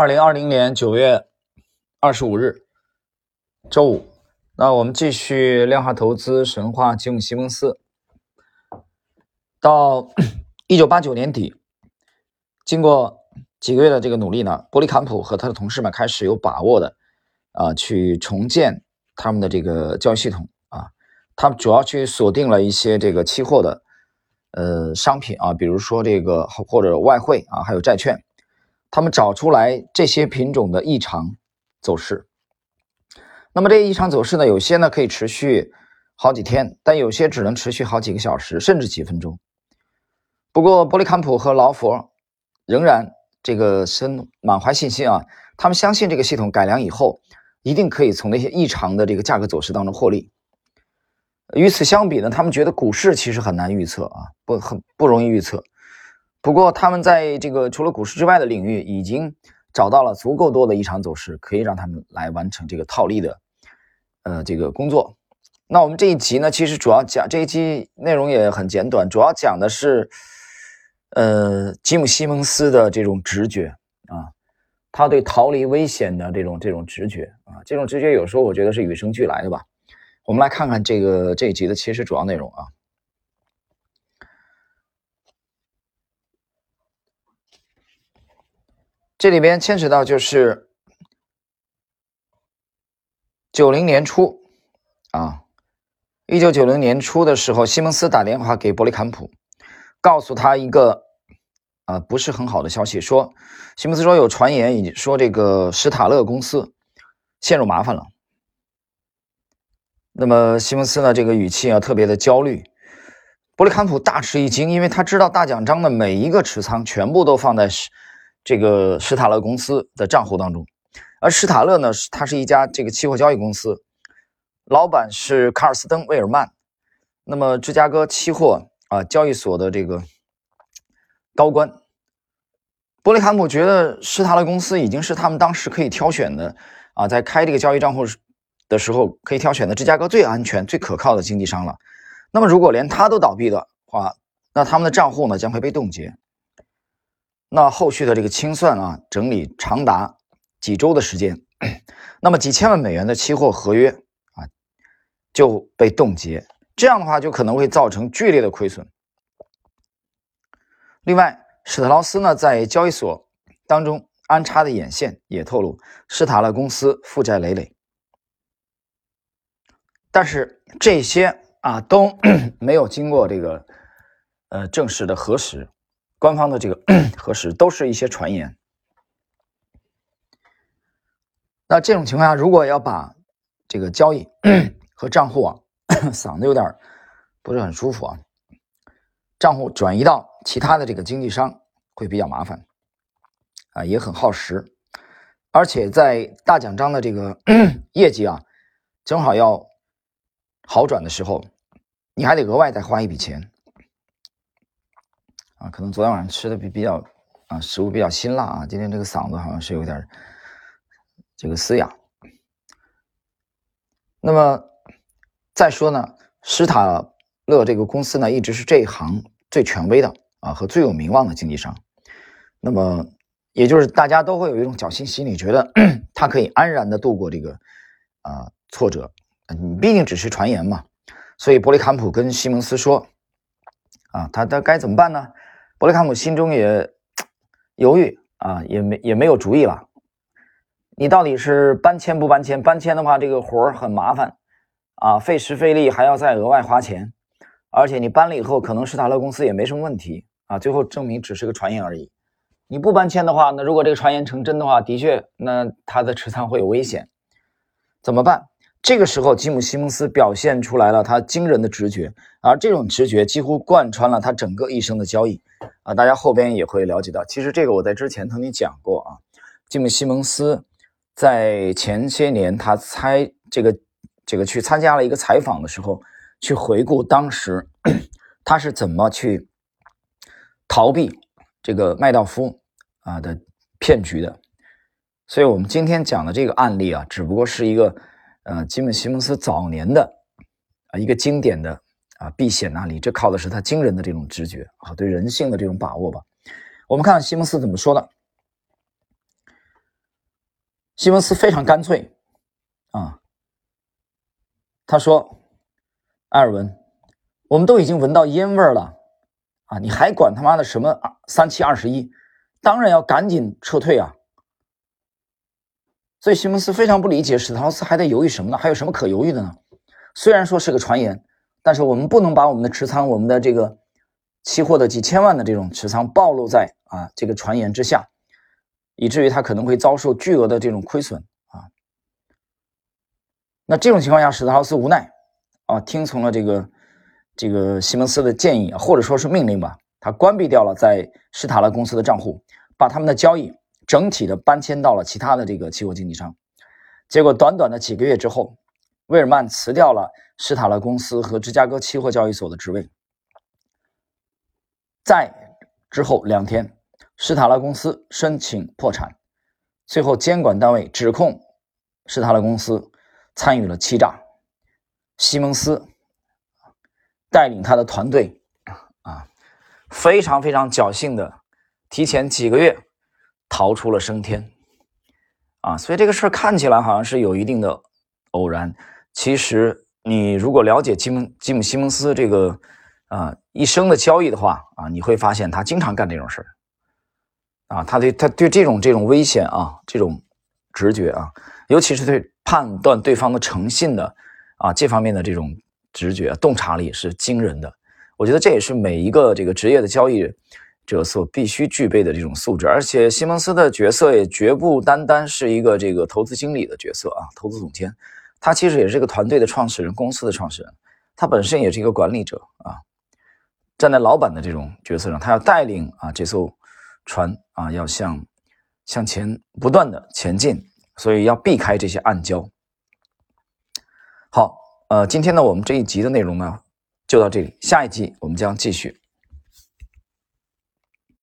二零二零年九月二十五日，周五。那我们继续量化投资神话吉姆·西蒙斯。到一九八九年底，经过几个月的这个努力呢，伯利坎普和他的同事们开始有把握的啊，去重建他们的这个交易系统啊。他们主要去锁定了一些这个期货的呃商品啊，比如说这个或者外汇啊，还有债券。他们找出来这些品种的异常走势，那么这异常走势呢，有些呢可以持续好几天，但有些只能持续好几个小时，甚至几分钟。不过，伯利坎普和劳佛仍然这个深满怀信心啊，他们相信这个系统改良以后，一定可以从那些异常的这个价格走势当中获利。与此相比呢，他们觉得股市其实很难预测啊，不很不容易预测。不过，他们在这个除了股市之外的领域，已经找到了足够多的异常走势，可以让他们来完成这个套利的，呃，这个工作。那我们这一集呢，其实主要讲这一集内容也很简短，主要讲的是，呃，吉姆·西蒙斯的这种直觉啊，他对逃离危险的这种这种直觉啊，这种直觉有时候我觉得是与生俱来的吧。我们来看看这个这一集的其实主要内容啊。这里边牵扯到就是九零年初啊，一九九零年初的时候，西蒙斯打电话给伯利坎普，告诉他一个啊不是很好的消息，说西蒙斯说有传言，已经说这个史塔勒公司陷入麻烦了。那么西蒙斯呢，这个语气啊特别的焦虑，伯利坎普大吃一惊，因为他知道大奖章的每一个持仓全部都放在。这个施塔勒公司的账户当中，而施塔勒呢，是它是一家这个期货交易公司，老板是卡尔斯登·威尔曼，那么芝加哥期货啊交易所的这个高官，伯利坎普觉得施塔勒公司已经是他们当时可以挑选的啊，在开这个交易账户的时候可以挑选的芝加哥最安全、最可靠的经纪商了。那么如果连他都倒闭的话，那他们的账户呢将会被冻结。那后续的这个清算啊，整理长达几周的时间，那么几千万美元的期货合约啊就被冻结，这样的话就可能会造成剧烈的亏损。另外，史特劳斯呢在交易所当中安插的眼线也透露，施塔勒公司负债累累，但是这些啊都 没有经过这个呃正式的核实。官方的这个 核实都是一些传言。那这种情况下，如果要把这个交易 和账户啊，嗓子有点不是很舒服啊，账户转移到其他的这个经纪商会比较麻烦啊，也很耗时，而且在大奖章的这个业绩啊正好要好转的时候，你还得额外再花一笔钱。啊，可能昨天晚上吃的比比较啊，食物比较辛辣啊，今天这个嗓子好像是有点这个嘶哑。那么再说呢，施塔勒这个公司呢，一直是这一行最权威的啊和最有名望的经纪商。那么也就是大家都会有一种侥幸心理，觉得 他可以安然的度过这个啊挫折。你毕竟只是传言嘛，所以伯利坎普跟西蒙斯说啊，他他该怎么办呢？伯利坎姆心中也犹豫啊，也没也没有主意了。你到底是搬迁不搬迁？搬迁的话，这个活儿很麻烦啊，费时费力，还要再额外花钱。而且你搬了以后，可能施塔勒公司也没什么问题啊，最后证明只是个传言而已。你不搬迁的话，那如果这个传言成真的话，的确，那他的持仓会有危险。怎么办？这个时候，吉姆·西蒙斯表现出来了他惊人的直觉，而这种直觉几乎贯穿了他整个一生的交易。啊，大家后边也会了解到，其实这个我在之前曾经讲过啊。吉姆·西蒙斯在前些年他猜这个这个去参加了一个采访的时候，去回顾当时他是怎么去逃避这个麦道夫啊的骗局的。所以我们今天讲的这个案例啊，只不过是一个。呃，吉姆·西蒙斯早年的啊一个经典的啊避险案例，这靠的是他惊人的这种直觉啊，对人性的这种把握吧。我们看西蒙斯怎么说的。西蒙斯非常干脆啊，他说：“埃尔文，我们都已经闻到烟味了啊，你还管他妈的什么三七二十一？当然要赶紧撤退啊！”所以西蒙斯非常不理解史特劳斯还在犹豫什么呢？还有什么可犹豫的呢？虽然说是个传言，但是我们不能把我们的持仓、我们的这个期货的几千万的这种持仓暴露在啊这个传言之下，以至于他可能会遭受巨额的这种亏损啊。那这种情况下，史特劳斯无奈啊，听从了这个这个西蒙斯的建议，或者说是命令吧，他关闭掉了在施塔勒公司的账户，把他们的交易整体的搬迁到了其他的这个期货经纪商。结果短短的几个月之后。威尔曼辞掉了施塔勒公司和芝加哥期货交易所的职位。在之后两天，施塔勒公司申请破产，最后监管单位指控施塔勒公司参与了欺诈。西蒙斯带领他的团队啊，非常非常侥幸的提前几个月逃出了升天啊，所以这个事儿看起来好像是有一定的偶然。其实，你如果了解吉姆吉姆西蒙斯这个啊一生的交易的话啊，你会发现他经常干这种事儿啊，他对他对这种这种危险啊，这种直觉啊，尤其是对判断对方的诚信的啊这方面的这种直觉洞察力是惊人的。我觉得这也是每一个这个职业的交易者所必须具备的这种素质。而且，西蒙斯的角色也绝不单单是一个这个投资经理的角色啊，投资总监。他其实也是这个团队的创始人，公司的创始人，他本身也是一个管理者啊，站在老板的这种角色上，他要带领啊这艘船啊，要向向前不断的前进，所以要避开这些暗礁。好，呃，今天呢，我们这一集的内容呢就到这里，下一集我们将继续。